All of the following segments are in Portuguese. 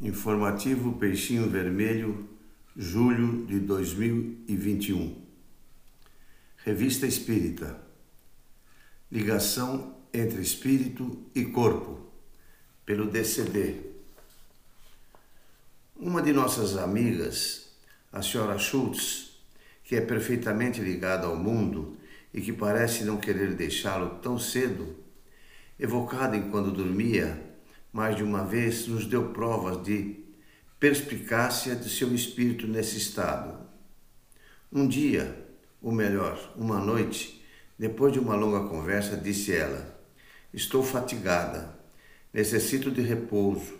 Informativo Peixinho Vermelho, julho de 2021. Revista Espírita. Ligação entre espírito e corpo, pelo DCD. Uma de nossas amigas, a senhora Schultz, que é perfeitamente ligada ao mundo e que parece não querer deixá-lo tão cedo, evocada enquanto dormia, mais de uma vez nos deu provas de perspicácia de seu espírito nesse estado. Um dia, ou melhor, uma noite, depois de uma longa conversa, disse ela: Estou fatigada, necessito de repouso,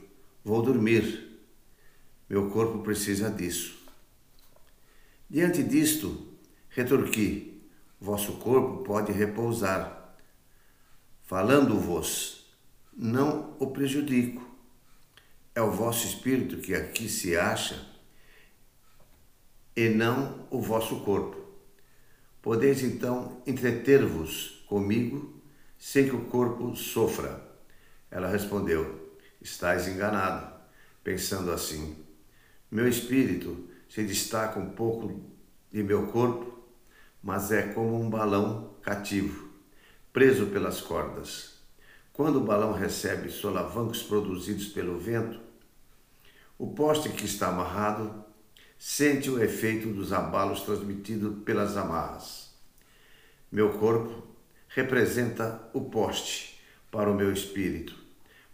vou dormir. Meu corpo precisa disso. Diante disto, retorqui: Vosso corpo pode repousar. Falando-vos não o prejudico. É o vosso espírito que aqui se acha e não o vosso corpo. Podeis então entreter-vos comigo sem que o corpo sofra. Ela respondeu: Estás enganado, pensando assim. Meu espírito se destaca um pouco de meu corpo, mas é como um balão cativo, preso pelas cordas. Quando o balão recebe solavancos produzidos pelo vento, o poste que está amarrado sente o efeito dos abalos transmitidos pelas amarras. Meu corpo representa o poste para o meu espírito,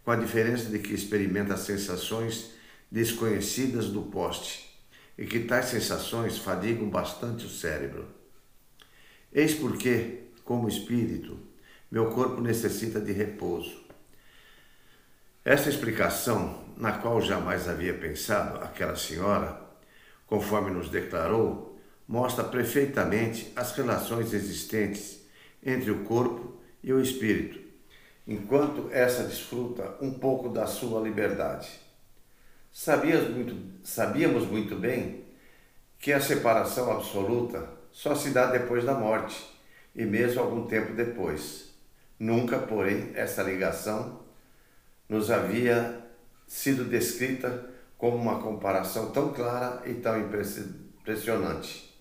com a diferença de que experimenta sensações desconhecidas do poste e que tais sensações fadigam bastante o cérebro. Eis porque, como espírito, meu corpo necessita de repouso. Essa explicação, na qual jamais havia pensado aquela senhora, conforme nos declarou, mostra perfeitamente as relações existentes entre o corpo e o espírito, enquanto essa desfruta um pouco da sua liberdade. Muito, sabíamos muito bem que a separação absoluta só se dá depois da morte, e mesmo algum tempo depois. Nunca, porém, essa ligação nos havia sido descrita como uma comparação tão clara e tão impressionante.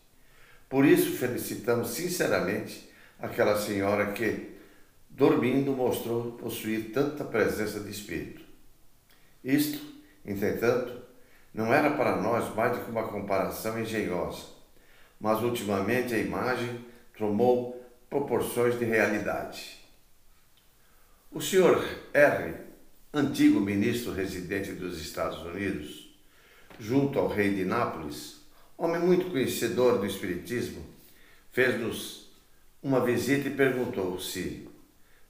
Por isso, felicitamos sinceramente aquela senhora que, dormindo, mostrou possuir tanta presença de espírito. Isto, entretanto, não era para nós mais do que uma comparação engenhosa, mas ultimamente a imagem tomou proporções de realidade. O senhor R., antigo ministro residente dos Estados Unidos, junto ao rei de Nápoles, homem muito conhecedor do Espiritismo, fez-nos uma visita e perguntou se,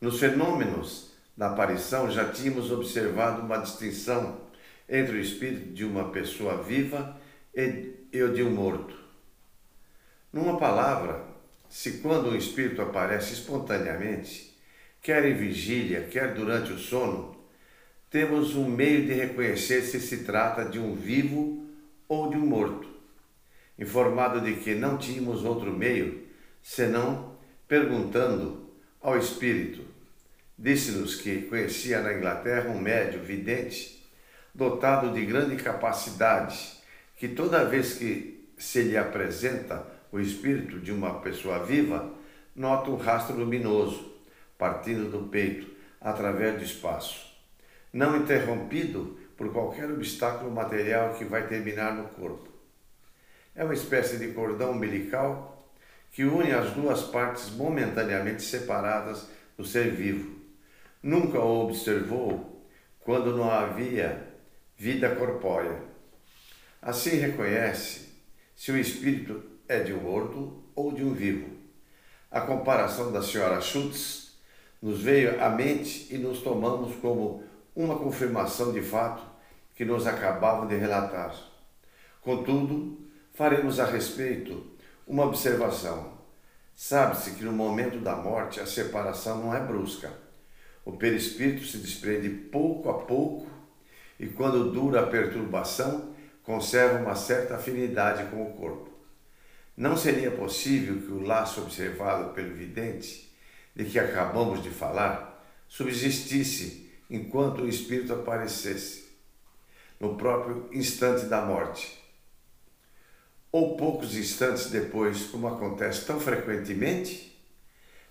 nos fenômenos da aparição, já tínhamos observado uma distinção entre o espírito de uma pessoa viva e o de um morto. Numa palavra, se quando um espírito aparece espontaneamente, quer em vigília, quer durante o sono, temos um meio de reconhecer se se trata de um vivo ou de um morto. Informado de que não tínhamos outro meio senão perguntando ao espírito. Disse-nos que conhecia na Inglaterra um médio vidente dotado de grande capacidade, que toda vez que se lhe apresenta o espírito de uma pessoa viva, nota um rastro luminoso partindo do peito através do espaço, não interrompido por qualquer obstáculo material que vai terminar no corpo. É uma espécie de cordão umbilical que une as duas partes momentaneamente separadas do ser vivo. Nunca o observou quando não havia vida corpórea. Assim reconhece se o espírito é de um morto ou de um vivo. A comparação da senhora Schutz nos veio à mente e nos tomamos como uma confirmação de fato que nos acabavam de relatar. Contudo, faremos a respeito uma observação. Sabe-se que no momento da morte a separação não é brusca. O perispírito se desprende pouco a pouco e, quando dura a perturbação, conserva uma certa afinidade com o corpo. Não seria possível que o laço observado pelo vidente de que acabamos de falar subsistisse enquanto o Espírito aparecesse. no próprio instante da morte. Ou poucos instantes depois, como acontece tão frequentemente?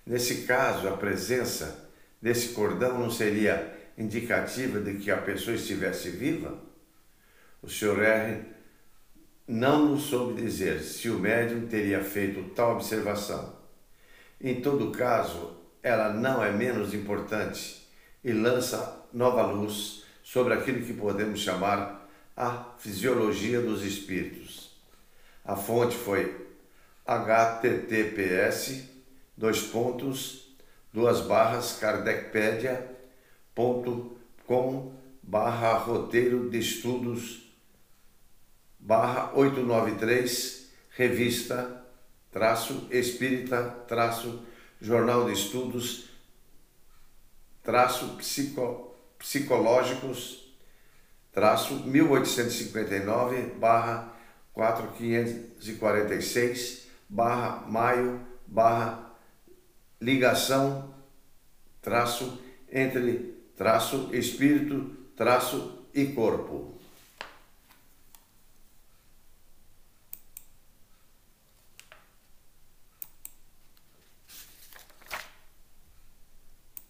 Nesse caso, a presença desse cordão não seria indicativa de que a pessoa estivesse viva? O Sr. R não nos soube dizer se o médium teria feito tal observação. Em todo caso, ela não é menos importante e lança nova luz sobre aquilo que podemos chamar a fisiologia dos espíritos. A fonte foi https dois pontos duas barras kardecpedia.com barra roteiro de estudos barra 893 revista traço espírita traço jornal de estudos traço psico psicológicos, traço 1859, barra 4546, barra maio, barra ligação, traço entre traço espírito, traço e corpo.